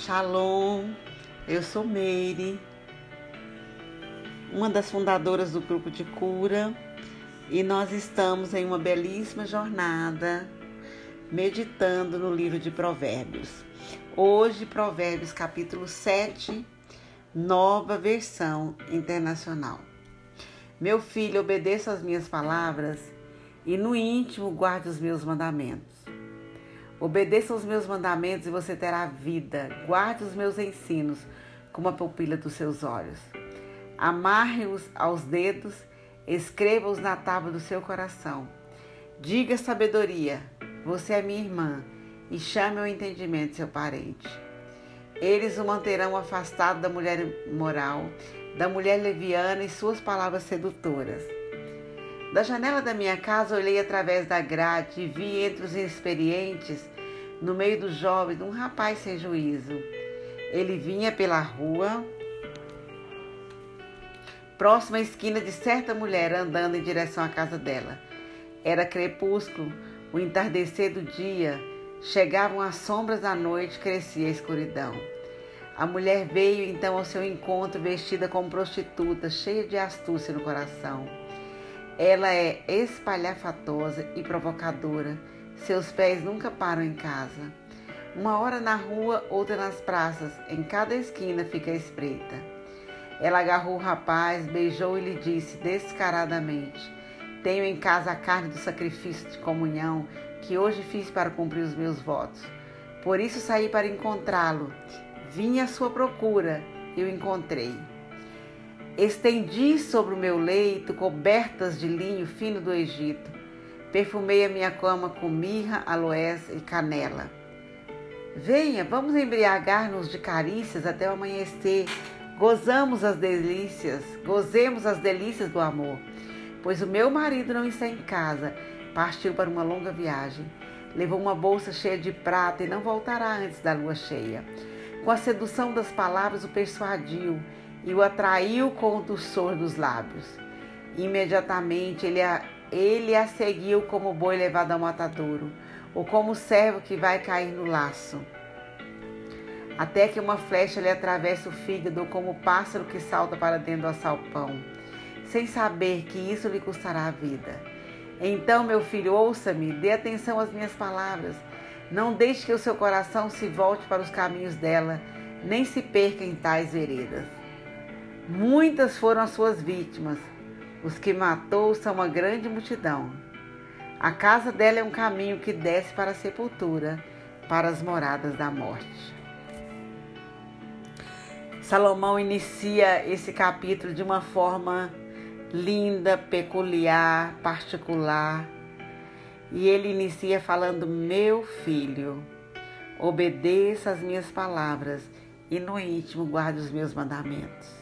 Shalom, eu sou Meire, uma das fundadoras do grupo de cura, e nós estamos em uma belíssima jornada meditando no livro de Provérbios. Hoje, Provérbios capítulo 7, nova versão internacional. Meu filho, obedeça as minhas palavras e no íntimo guarde os meus mandamentos Obedeça os meus mandamentos e você terá vida. Guarde os meus ensinos como a pupila dos seus olhos. Amarre-os aos dedos, escreva-os na tábua do seu coração. Diga sabedoria, você é minha irmã, e chame o entendimento seu parente. Eles o manterão afastado da mulher moral, da mulher leviana e suas palavras sedutoras. Da janela da minha casa olhei através da grade e vi entre os inexperientes, no meio dos jovens, um rapaz sem juízo. Ele vinha pela rua, próxima à esquina de certa mulher andando em direção à casa dela. Era crepúsculo, o entardecer do dia, chegavam as sombras da noite, crescia a escuridão. A mulher veio então ao seu encontro vestida como prostituta, cheia de astúcia no coração. Ela é espalhafatosa e provocadora. Seus pés nunca param em casa. Uma hora na rua, outra nas praças. Em cada esquina fica espreita. Ela agarrou o rapaz, beijou e lhe disse descaradamente: Tenho em casa a carne do sacrifício de comunhão que hoje fiz para cumprir os meus votos. Por isso saí para encontrá-lo. Vim à sua procura e o encontrei. Estendi sobre o meu leito cobertas de linho fino do Egito. Perfumei a minha cama com mirra, aloés e canela. Venha, vamos embriagar-nos de carícias até o amanhecer. Gozamos as delícias, gozemos as delícias do amor. Pois o meu marido não está em casa, partiu para uma longa viagem. Levou uma bolsa cheia de prata e não voltará antes da lua cheia. Com a sedução das palavras o persuadiu e o atraiu com o doçor dos lábios. Imediatamente ele a, ele a seguiu como boi levado ao matadouro, ou como servo que vai cair no laço. Até que uma flecha lhe atravessa o fígado, como o pássaro que salta para dentro do assalpão, sem saber que isso lhe custará a vida. Então, meu filho, ouça-me, dê atenção às minhas palavras. Não deixe que o seu coração se volte para os caminhos dela, nem se perca em tais veredas. Muitas foram as suas vítimas. Os que matou são uma grande multidão. A casa dela é um caminho que desce para a sepultura, para as moradas da morte. Salomão inicia esse capítulo de uma forma linda, peculiar, particular. E ele inicia falando: Meu filho, obedeça as minhas palavras e no íntimo guarde os meus mandamentos.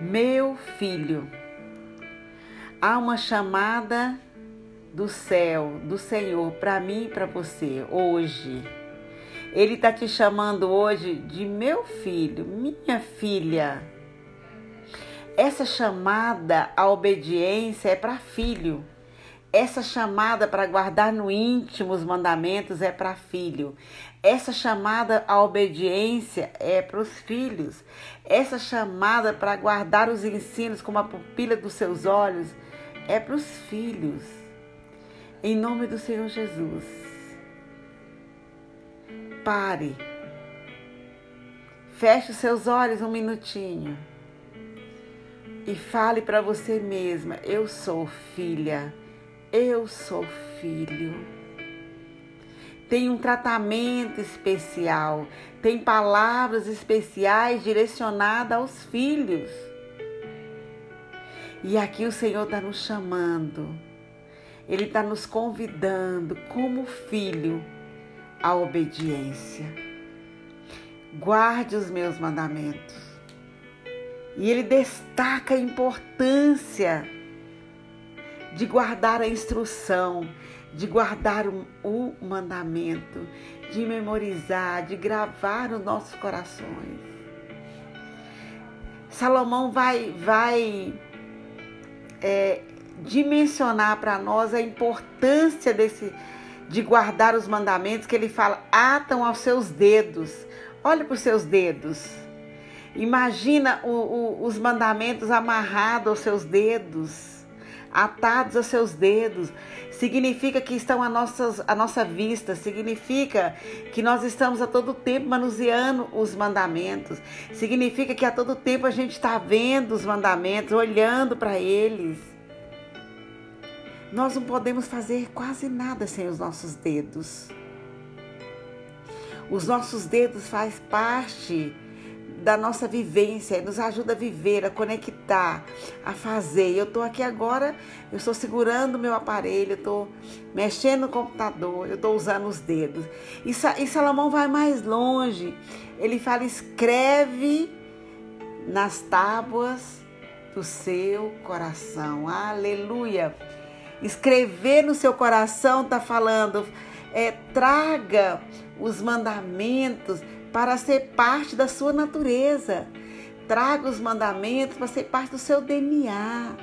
Meu filho, há uma chamada do céu, do Senhor, para mim e para você hoje. Ele está te chamando hoje de meu filho, minha filha. Essa chamada à obediência é para filho. Essa chamada para guardar no íntimo os mandamentos é para filho. Essa chamada à obediência é para os filhos. Essa chamada para guardar os ensinos como a pupila dos seus olhos é para os filhos. Em nome do Senhor Jesus. Pare. Feche os seus olhos um minutinho. E fale para você mesma: Eu sou filha eu sou filho. Tem um tratamento especial, tem palavras especiais direcionadas aos filhos. E aqui o Senhor está nos chamando, Ele está nos convidando, como filho, à obediência. Guarde os meus mandamentos. E Ele destaca a importância de guardar a instrução, de guardar o, o mandamento, de memorizar, de gravar nos nossos corações. Salomão vai, vai é, dimensionar para nós a importância desse, de guardar os mandamentos que ele fala, atam aos seus dedos. Olhe para os seus dedos. Imagina o, o, os mandamentos amarrados aos seus dedos, atados aos seus dedos. Significa que estão a, nossas, a nossa vista, significa que nós estamos a todo tempo manuseando os mandamentos, significa que a todo tempo a gente está vendo os mandamentos, olhando para eles. Nós não podemos fazer quase nada sem os nossos dedos. Os nossos dedos faz parte da nossa vivência, nos ajuda a viver, a conectar, a fazer. Eu estou aqui agora, eu estou segurando o meu aparelho, eu estou mexendo no computador, eu estou usando os dedos. E, e Salomão vai mais longe. Ele fala: escreve nas tábuas do seu coração. Aleluia. Escrever no seu coração está falando, é, traga os mandamentos para ser parte da sua natureza. Traga os mandamentos para ser parte do seu DNA.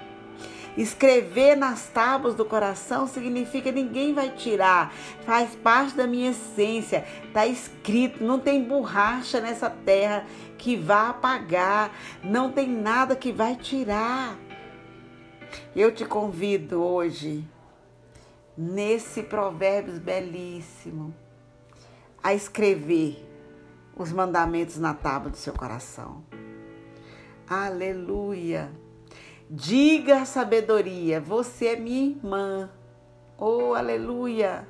Escrever nas tábuas do coração significa ninguém vai tirar, faz parte da minha essência, está escrito, não tem borracha nessa terra que vá apagar, não tem nada que vai tirar. Eu te convido hoje, nesse provérbios belíssimo, a escrever os mandamentos na tábua do seu coração. Aleluia! Diga a sabedoria, você é minha irmã. Oh, aleluia!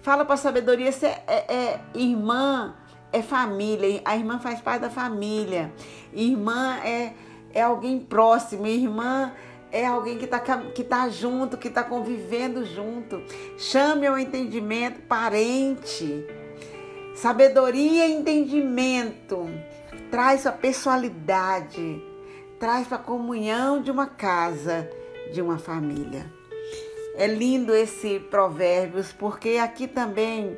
Fala para a sabedoria, você é, é, é irmã, é família. A irmã faz parte da família. Irmã é, é alguém próximo. Irmã é alguém que está que tá junto, que está convivendo junto. Chame ao entendimento parente. Sabedoria e entendimento traz a personalidade, traz para a comunhão de uma casa, de uma família. É lindo esse provérbios, porque aqui também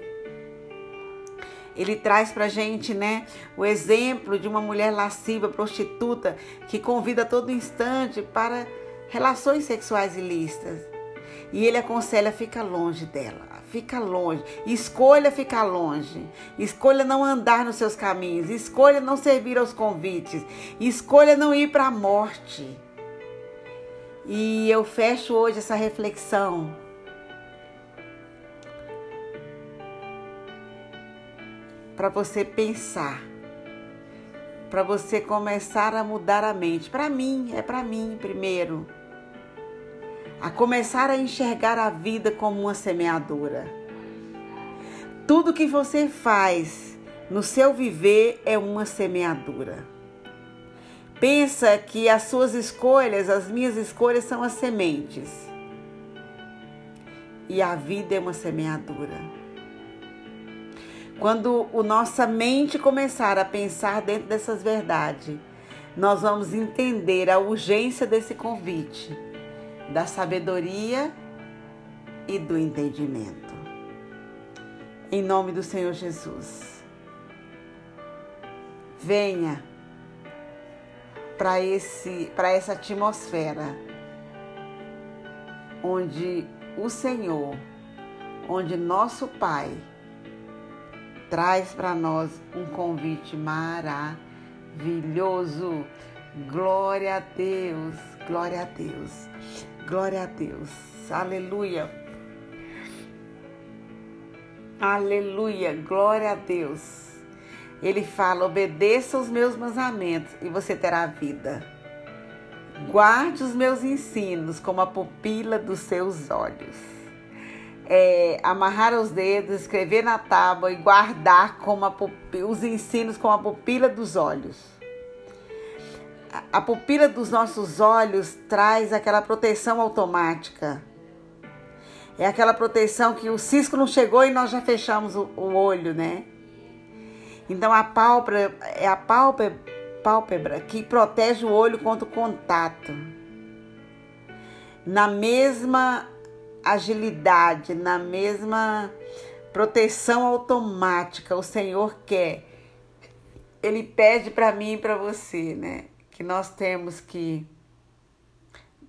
ele traz para gente, né, o exemplo de uma mulher lasciva, prostituta, que convida a todo instante para relações sexuais ilícitas. E ele aconselha fica longe dela fica longe. Escolha ficar longe. Escolha não andar nos seus caminhos. Escolha não servir aos convites. Escolha não ir para a morte. E eu fecho hoje essa reflexão. Para você pensar. Para você começar a mudar a mente. Para mim, é para mim primeiro a começar a enxergar a vida como uma semeadora. Tudo que você faz no seu viver é uma semeadura. Pensa que as suas escolhas, as minhas escolhas são as sementes. E a vida é uma semeadura. Quando a nossa mente começar a pensar dentro dessas verdades, nós vamos entender a urgência desse convite da sabedoria e do entendimento. Em nome do Senhor Jesus. Venha para esse para essa atmosfera onde o Senhor, onde nosso Pai traz para nós um convite maravilhoso. Glória a Deus, glória a Deus. Glória a Deus. Aleluia. Aleluia. Glória a Deus. Ele fala: obedeça os meus mandamentos e você terá vida. Guarde os meus ensinos como a pupila dos seus olhos. É, amarrar os dedos, escrever na tábua e guardar como a os ensinos como a pupila dos olhos a pupila dos nossos olhos traz aquela proteção automática. É aquela proteção que o cisco não chegou e nós já fechamos o, o olho, né? Então a pálpebra é a pálpebra, pálpebra que protege o olho contra o contato. Na mesma agilidade, na mesma proteção automática, o Senhor quer. Ele pede para mim e para você, né? Que nós temos que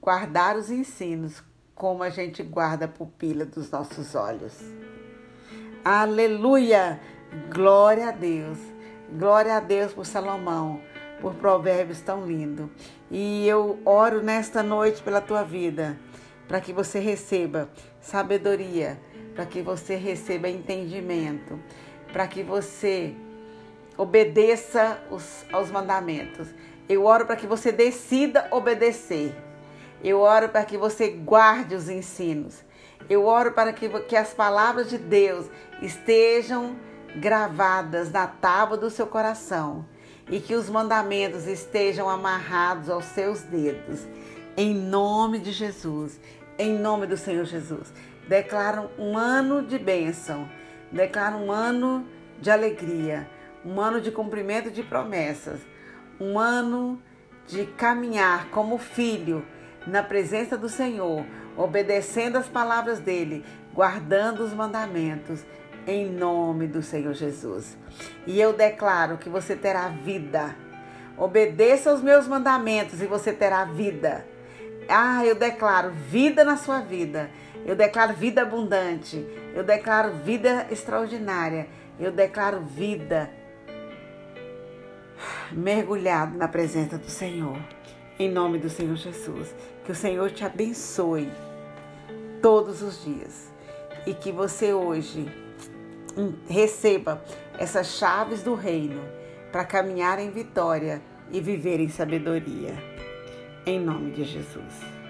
guardar os ensinos como a gente guarda a pupila dos nossos olhos. Aleluia! Glória a Deus. Glória a Deus por Salomão, por provérbios tão lindo. E eu oro nesta noite pela tua vida, para que você receba sabedoria, para que você receba entendimento, para que você obedeça os, aos mandamentos. Eu oro para que você decida obedecer. Eu oro para que você guarde os ensinos. Eu oro para que, que as palavras de Deus estejam gravadas na tábua do seu coração e que os mandamentos estejam amarrados aos seus dedos. Em nome de Jesus, em nome do Senhor Jesus. Declaro um ano de bênção, declaro um ano de alegria, um ano de cumprimento de promessas, um ano de caminhar como filho na presença do Senhor, obedecendo as palavras dele, guardando os mandamentos, em nome do Senhor Jesus. E eu declaro que você terá vida. Obedeça aos meus mandamentos e você terá vida. Ah, eu declaro vida na sua vida. Eu declaro vida abundante. Eu declaro vida extraordinária. Eu declaro vida mergulhado na presença do Senhor. Em nome do Senhor Jesus. Que o Senhor te abençoe todos os dias. E que você hoje receba essas chaves do reino para caminhar em vitória e viver em sabedoria. Em nome de Jesus.